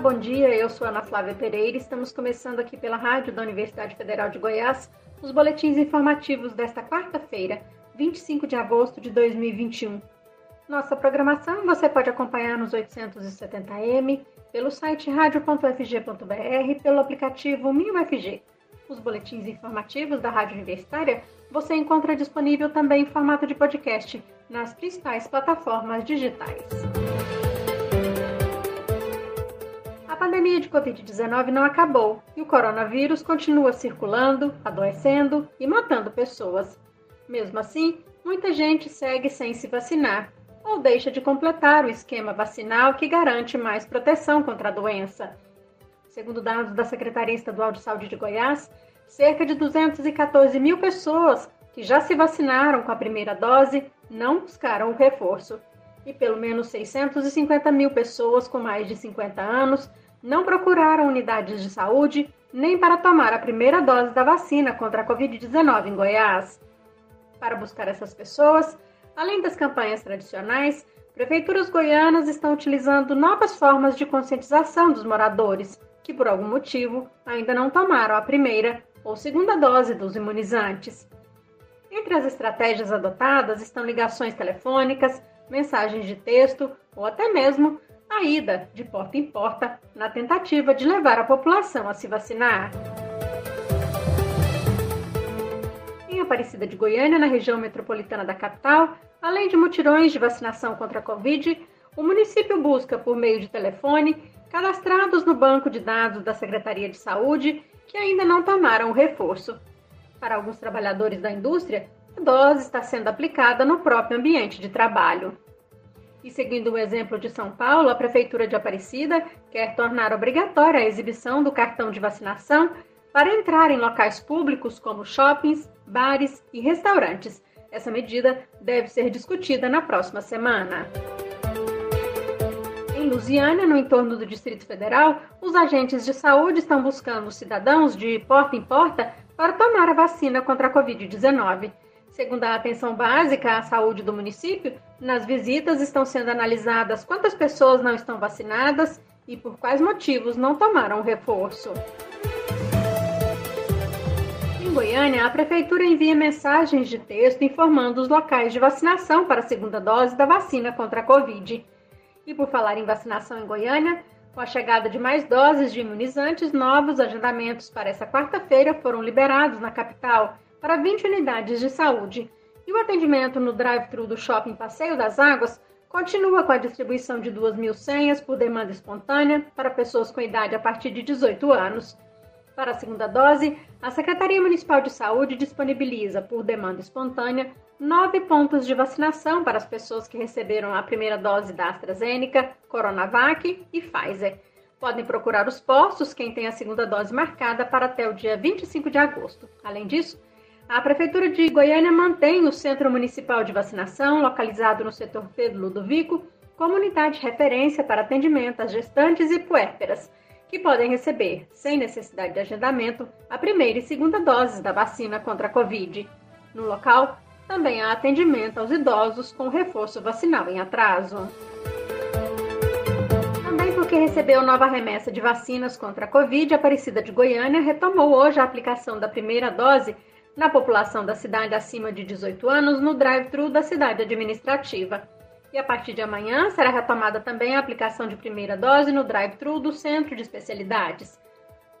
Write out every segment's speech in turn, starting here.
bom dia. Eu sou Ana Flávia Pereira. Estamos começando aqui pela rádio da Universidade Federal de Goiás os boletins informativos desta quarta-feira, 25 de agosto de 2021. Nossa programação você pode acompanhar nos 870m, pelo site radio.fg.br e pelo aplicativo MinUFG. Os boletins informativos da Rádio Universitária você encontra disponível também em formato de podcast nas principais plataformas digitais. Pandemia de Covid-19 não acabou e o coronavírus continua circulando, adoecendo e matando pessoas. Mesmo assim, muita gente segue sem se vacinar ou deixa de completar o esquema vacinal que garante mais proteção contra a doença. Segundo dados da Secretaria Estadual de Saúde de Goiás, cerca de 214 mil pessoas que já se vacinaram com a primeira dose não buscaram o reforço. E pelo menos 650 mil pessoas com mais de 50 anos não procuraram unidades de saúde nem para tomar a primeira dose da vacina contra a Covid-19 em Goiás. Para buscar essas pessoas, além das campanhas tradicionais, prefeituras goianas estão utilizando novas formas de conscientização dos moradores que, por algum motivo, ainda não tomaram a primeira ou segunda dose dos imunizantes. Entre as estratégias adotadas estão ligações telefônicas, mensagens de texto ou até mesmo a ida de porta em porta na tentativa de levar a população a se vacinar. Em Aparecida de Goiânia, na região metropolitana da capital, além de mutirões de vacinação contra a Covid, o município busca, por meio de telefone, cadastrados no banco de dados da Secretaria de Saúde que ainda não tomaram o reforço. Para alguns trabalhadores da indústria, a dose está sendo aplicada no próprio ambiente de trabalho. E seguindo o exemplo de São Paulo, a Prefeitura de Aparecida quer tornar obrigatória a exibição do cartão de vacinação para entrar em locais públicos como shoppings, bares e restaurantes. Essa medida deve ser discutida na próxima semana. Em Lusiânia, no entorno do Distrito Federal, os agentes de saúde estão buscando cidadãos de porta em porta para tomar a vacina contra a Covid-19. Segundo a atenção básica à saúde do município, nas visitas estão sendo analisadas quantas pessoas não estão vacinadas e por quais motivos não tomaram o reforço. Em Goiânia, a Prefeitura envia mensagens de texto informando os locais de vacinação para a segunda dose da vacina contra a Covid. E por falar em vacinação em Goiânia, com a chegada de mais doses de imunizantes, novos agendamentos para essa quarta-feira foram liberados na capital para 20 unidades de saúde. E o atendimento no drive-thru do Shopping Passeio das Águas continua com a distribuição de 2 mil senhas por demanda espontânea para pessoas com idade a partir de 18 anos. Para a segunda dose, a Secretaria Municipal de Saúde disponibiliza, por demanda espontânea, nove pontos de vacinação para as pessoas que receberam a primeira dose da AstraZeneca, Coronavac e Pfizer. Podem procurar os postos quem tem a segunda dose marcada para até o dia 25 de agosto. Além disso, a Prefeitura de Goiânia mantém o Centro Municipal de Vacinação, localizado no setor Pedro Ludovico, como unidade de referência para atendimento às gestantes e puérperas, que podem receber, sem necessidade de agendamento, a primeira e segunda doses da vacina contra a Covid. No local, também há atendimento aos idosos com reforço vacinal em atraso. Também porque recebeu nova remessa de vacinas contra a Covid, a Aparecida de Goiânia retomou hoje a aplicação da primeira dose na população da cidade acima de 18 anos no drive-thru da cidade administrativa. E a partir de amanhã será retomada também a aplicação de primeira dose no drive-thru do Centro de Especialidades.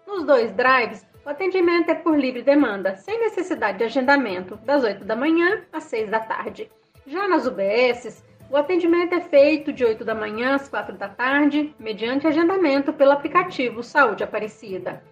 Nos dois drives, o atendimento é por livre demanda, sem necessidade de agendamento, das 8 da manhã às 6 da tarde. Já nas UBSs, o atendimento é feito de 8 da manhã às 4 da tarde, mediante agendamento pelo aplicativo Saúde Aparecida.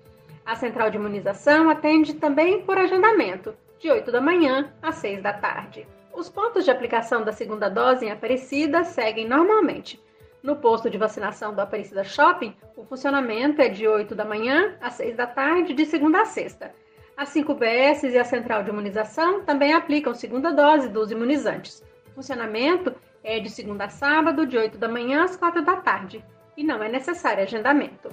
A central de imunização atende também por agendamento, de 8 da manhã às 6 da tarde. Os pontos de aplicação da segunda dose em Aparecida seguem normalmente. No posto de vacinação do Aparecida Shopping, o funcionamento é de 8 da manhã às 6 da tarde, de segunda a sexta. As 5 BS e a central de imunização também aplicam segunda dose dos imunizantes. O funcionamento é de segunda a sábado, de 8 da manhã às 4 da tarde, e não é necessário agendamento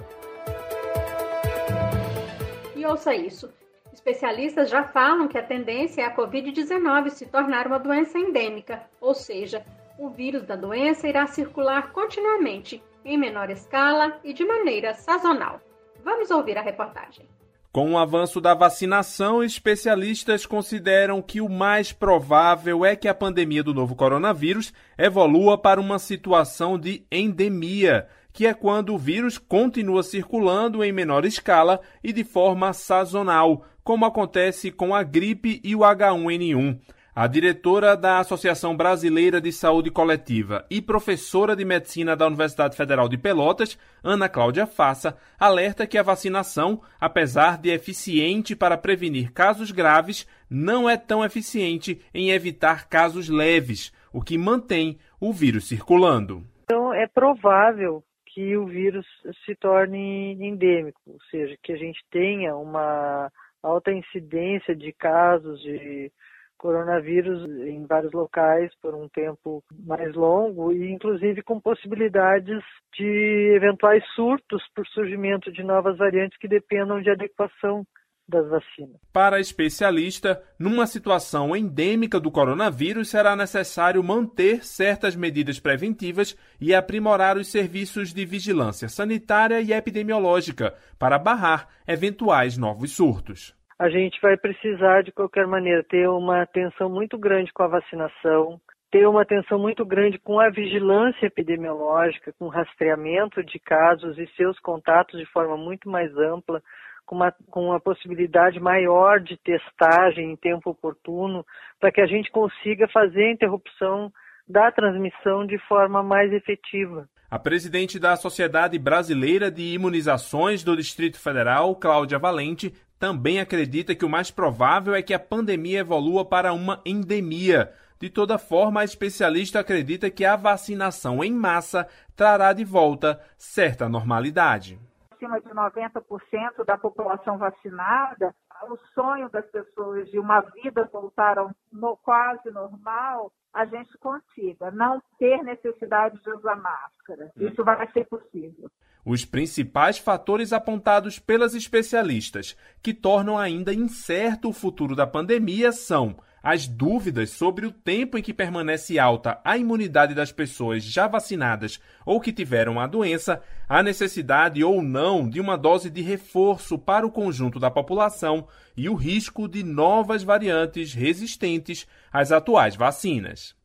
ouça isso. Especialistas já falam que a tendência é a Covid-19 se tornar uma doença endêmica, ou seja, o vírus da doença irá circular continuamente em menor escala e de maneira sazonal. Vamos ouvir a reportagem. Com o avanço da vacinação, especialistas consideram que o mais provável é que a pandemia do novo coronavírus evolua para uma situação de endemia, que é quando o vírus continua circulando em menor escala e de forma sazonal, como acontece com a gripe e o H1N1. A diretora da Associação Brasileira de Saúde Coletiva e professora de medicina da Universidade Federal de Pelotas, Ana Cláudia Faça, alerta que a vacinação, apesar de eficiente para prevenir casos graves, não é tão eficiente em evitar casos leves, o que mantém o vírus circulando. Então, é provável que o vírus se torne endêmico, ou seja, que a gente tenha uma alta incidência de casos de coronavírus em vários locais por um tempo mais longo e inclusive com possibilidades de eventuais surtos por surgimento de novas variantes que dependam de adequação das vacinas. Para a especialista, numa situação endêmica do coronavírus, será necessário manter certas medidas preventivas e aprimorar os serviços de vigilância sanitária e epidemiológica para barrar eventuais novos surtos a gente vai precisar, de qualquer maneira, ter uma atenção muito grande com a vacinação, ter uma atenção muito grande com a vigilância epidemiológica, com o rastreamento de casos e seus contatos de forma muito mais ampla, com uma, com uma possibilidade maior de testagem em tempo oportuno, para que a gente consiga fazer a interrupção da transmissão de forma mais efetiva. A presidente da Sociedade Brasileira de Imunizações do Distrito Federal, Cláudia Valente, também acredita que o mais provável é que a pandemia evolua para uma endemia. De toda forma, a especialista acredita que a vacinação em massa trará de volta certa normalidade. Acima de 90% da população vacinada, o sonho das pessoas de uma vida voltar ao no, quase normal, a gente consiga não ter necessidade de usar máscara. Hum. Isso vai ser possível. Os principais fatores apontados pelas especialistas que tornam ainda incerto o futuro da pandemia são as dúvidas sobre o tempo em que permanece alta a imunidade das pessoas já vacinadas ou que tiveram a doença, a necessidade ou não de uma dose de reforço para o conjunto da população e o risco de novas variantes resistentes às atuais vacinas.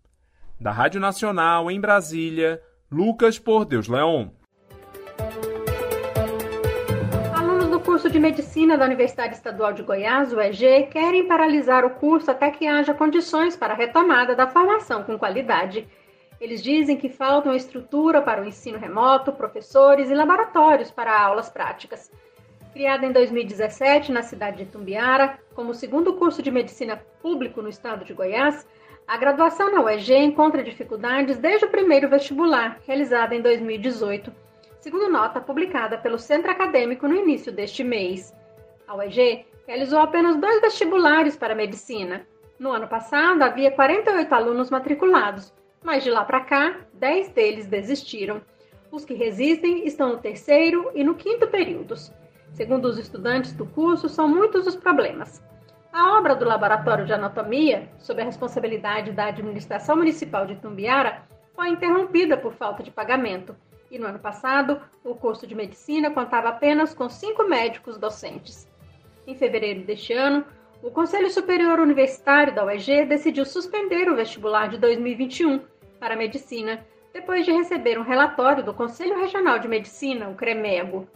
Da Rádio Nacional em Brasília, Lucas Por Deus Leon. De Medicina da Universidade Estadual de Goiás, UEG, querem paralisar o curso até que haja condições para a retomada da formação com qualidade. Eles dizem que faltam estrutura para o ensino remoto, professores e laboratórios para aulas práticas. Criada em 2017 na cidade de Tumbiara, como segundo curso de medicina público no estado de Goiás, a graduação na UEG encontra dificuldades desde o primeiro vestibular, realizado em 2018 segundo nota publicada pelo Centro Acadêmico no início deste mês. A UEG realizou apenas dois vestibulares para medicina. No ano passado, havia 48 alunos matriculados, mas de lá para cá, 10 deles desistiram. Os que resistem estão no terceiro e no quinto períodos. Segundo os estudantes do curso, são muitos os problemas. A obra do Laboratório de Anatomia, sob a responsabilidade da Administração Municipal de Tumbiara, foi interrompida por falta de pagamento e no ano passado o curso de medicina contava apenas com cinco médicos docentes. Em fevereiro deste ano, o Conselho Superior Universitário da UEG decidiu suspender o vestibular de 2021 para medicina, depois de receber um relatório do Conselho Regional de Medicina, o CREMEGO.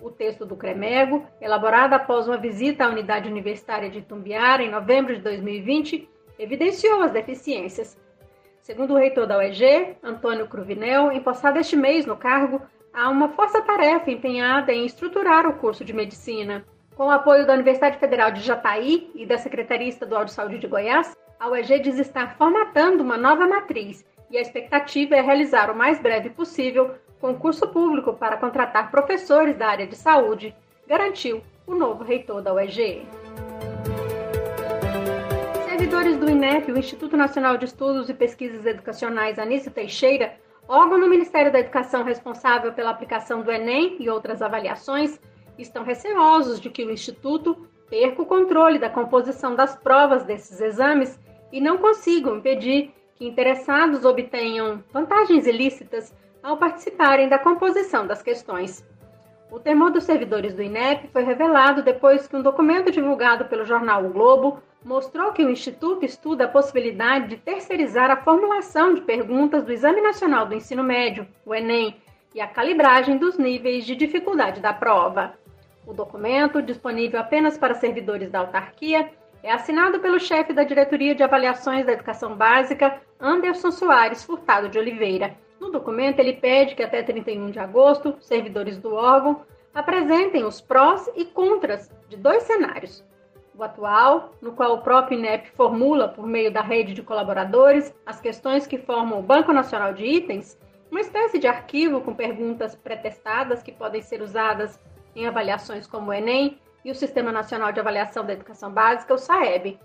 O texto do CREMEGO, elaborado após uma visita à unidade universitária de Tumbiara em novembro de 2020, evidenciou as deficiências Segundo o reitor da UEG, Antônio Cruvinel, empossado este mês no cargo, há uma força-tarefa empenhada em estruturar o curso de medicina. Com o apoio da Universidade Federal de Jataí e da Secretaria Estadual de Saúde de Goiás, a UEG diz estar formatando uma nova matriz e a expectativa é realizar o mais breve possível concurso público para contratar professores da área de saúde, garantiu o novo reitor da UEG. Servidores do INEP, o Instituto Nacional de Estudos e Pesquisas Educacionais Anísio Teixeira, órgão no Ministério da Educação responsável pela aplicação do Enem e outras avaliações, estão receosos de que o Instituto perca o controle da composição das provas desses exames e não consigam impedir que interessados obtenham vantagens ilícitas ao participarem da composição das questões. O temor dos servidores do INEP foi revelado depois que um documento divulgado pelo jornal O Globo mostrou que o Instituto estuda a possibilidade de terceirizar a formulação de perguntas do Exame Nacional do Ensino Médio, o Enem, e a calibragem dos níveis de dificuldade da prova. O documento, disponível apenas para servidores da autarquia, é assinado pelo chefe da Diretoria de Avaliações da Educação Básica, Anderson Soares Furtado de Oliveira. No documento, ele pede que até 31 de agosto, servidores do órgão apresentem os prós e contras de dois cenários. O atual, no qual o próprio INEP formula, por meio da rede de colaboradores, as questões que formam o Banco Nacional de Itens, uma espécie de arquivo com perguntas pretestadas que podem ser usadas em avaliações como o Enem e o Sistema Nacional de Avaliação da Educação Básica, o SAEB.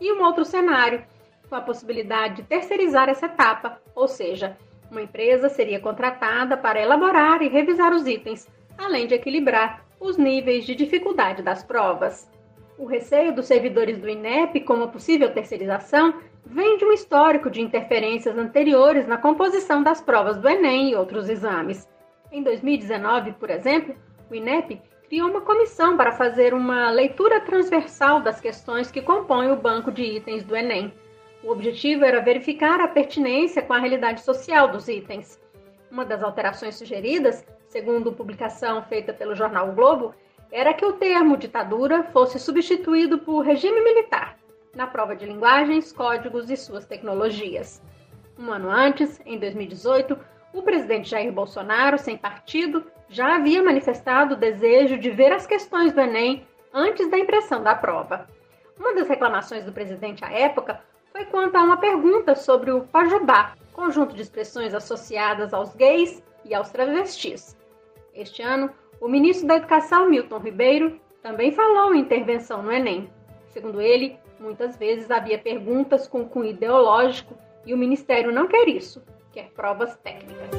E um outro cenário, com a possibilidade de terceirizar essa etapa, ou seja, uma empresa seria contratada para elaborar e revisar os itens, além de equilibrar os níveis de dificuldade das provas. O receio dos servidores do INEP com uma possível terceirização vem de um histórico de interferências anteriores na composição das provas do Enem e outros exames. Em 2019, por exemplo, o INEP criou uma comissão para fazer uma leitura transversal das questões que compõem o banco de itens do Enem. O objetivo era verificar a pertinência com a realidade social dos itens. Uma das alterações sugeridas, segundo publicação feita pelo jornal o Globo, era que o termo ditadura fosse substituído por regime militar na prova de linguagens, códigos e suas tecnologias. Um ano antes, em 2018, o presidente Jair Bolsonaro, sem partido, já havia manifestado o desejo de ver as questões do Enem antes da impressão da prova. Uma das reclamações do presidente à época foi quanto a uma pergunta sobre o pajubá, conjunto de expressões associadas aos gays e aos travestis. Este ano, o ministro da Educação, Milton Ribeiro, também falou em intervenção no Enem. Segundo ele, muitas vezes havia perguntas com cunho ideológico e o ministério não quer isso, quer provas técnicas.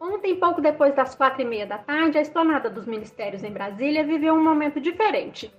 Ontem, pouco depois das quatro e meia da tarde, a esplanada dos ministérios em Brasília viveu um momento diferente.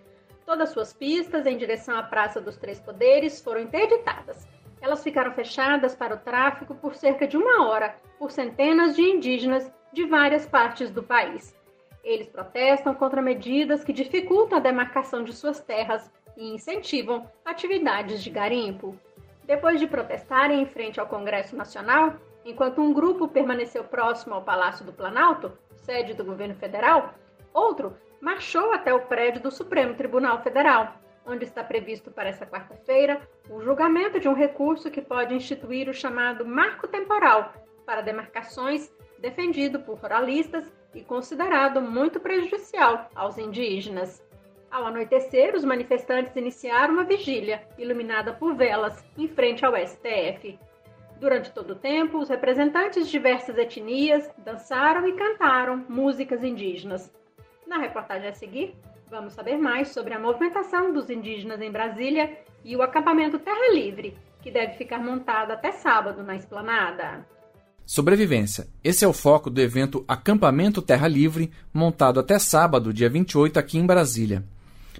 Todas suas pistas em direção à Praça dos Três Poderes foram interditadas. Elas ficaram fechadas para o tráfego por cerca de uma hora por centenas de indígenas de várias partes do país. Eles protestam contra medidas que dificultam a demarcação de suas terras e incentivam atividades de garimpo. Depois de protestarem em frente ao Congresso Nacional, Enquanto um grupo permaneceu próximo ao Palácio do Planalto, sede do governo federal, outro marchou até o prédio do Supremo Tribunal Federal, onde está previsto para essa quarta-feira o julgamento de um recurso que pode instituir o chamado marco temporal para demarcações, defendido por ruralistas e considerado muito prejudicial aos indígenas. Ao anoitecer, os manifestantes iniciaram uma vigília, iluminada por velas, em frente ao STF. Durante todo o tempo, os representantes de diversas etnias dançaram e cantaram músicas indígenas. Na reportagem a seguir, vamos saber mais sobre a movimentação dos indígenas em Brasília e o acampamento Terra Livre, que deve ficar montado até sábado na esplanada. Sobrevivência. Esse é o foco do evento Acampamento Terra Livre, montado até sábado, dia 28, aqui em Brasília.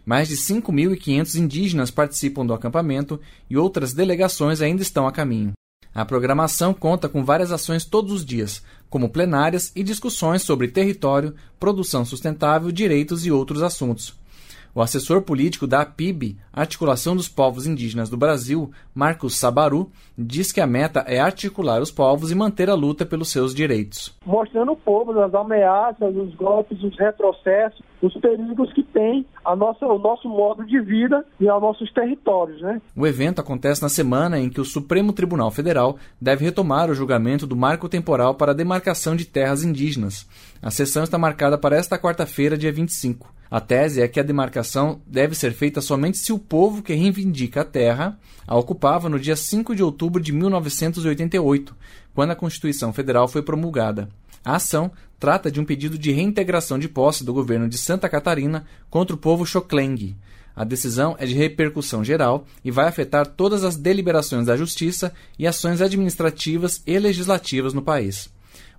Mais de 5.500 indígenas participam do acampamento e outras delegações ainda estão a caminho. A programação conta com várias ações todos os dias, como plenárias e discussões sobre território, produção sustentável, direitos e outros assuntos. O assessor político da APIB, Articulação dos Povos Indígenas do Brasil, Marcos Sabaru, diz que a meta é articular os povos e manter a luta pelos seus direitos. Mostrando o povo as ameaças, os golpes, os retrocessos, os perigos que tem a nossa, o nosso modo de vida e aos nossos territórios. Né? O evento acontece na semana em que o Supremo Tribunal Federal deve retomar o julgamento do marco temporal para a demarcação de terras indígenas. A sessão está marcada para esta quarta-feira, dia 25. A tese é que a demarcação deve ser feita somente se o povo que reivindica a terra a ocupava no dia 5 de outubro de 1988, quando a Constituição Federal foi promulgada. A ação trata de um pedido de reintegração de posse do governo de Santa Catarina contra o povo Xoclengue. A decisão é de repercussão geral e vai afetar todas as deliberações da Justiça e ações administrativas e legislativas no país.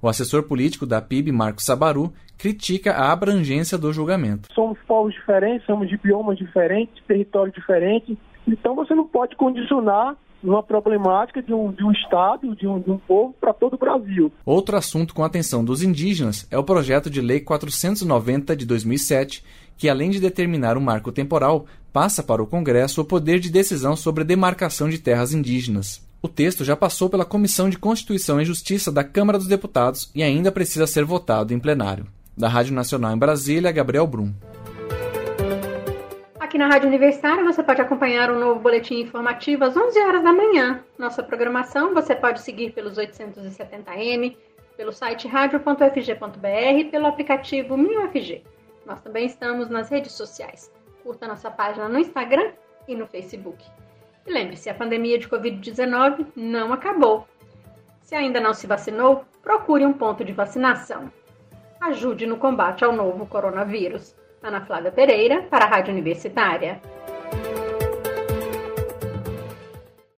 O assessor político da PIB, Marcos Sabaru, critica a abrangência do julgamento. Somos povos diferentes, somos de biomas diferentes, territórios diferentes, então você não pode condicionar uma problemática de um, de um Estado, de um, de um povo para todo o Brasil. Outro assunto com atenção dos indígenas é o projeto de Lei 490 de 2007, que, além de determinar o um marco temporal, passa para o Congresso o poder de decisão sobre a demarcação de terras indígenas. O texto já passou pela Comissão de Constituição e Justiça da Câmara dos Deputados e ainda precisa ser votado em plenário. Da Rádio Nacional em Brasília, Gabriel Brum. Aqui na Rádio Universitária você pode acompanhar o um novo boletim informativo às 11 horas da manhã. Nossa programação você pode seguir pelos 870m, pelo site radio.fg.br e pelo aplicativo MinUFG. Nós também estamos nas redes sociais. Curta nossa página no Instagram e no Facebook. E lembre-se, a pandemia de Covid-19 não acabou. Se ainda não se vacinou, procure um ponto de vacinação. Ajude no combate ao novo coronavírus. Ana Flávia Pereira, para a Rádio Universitária.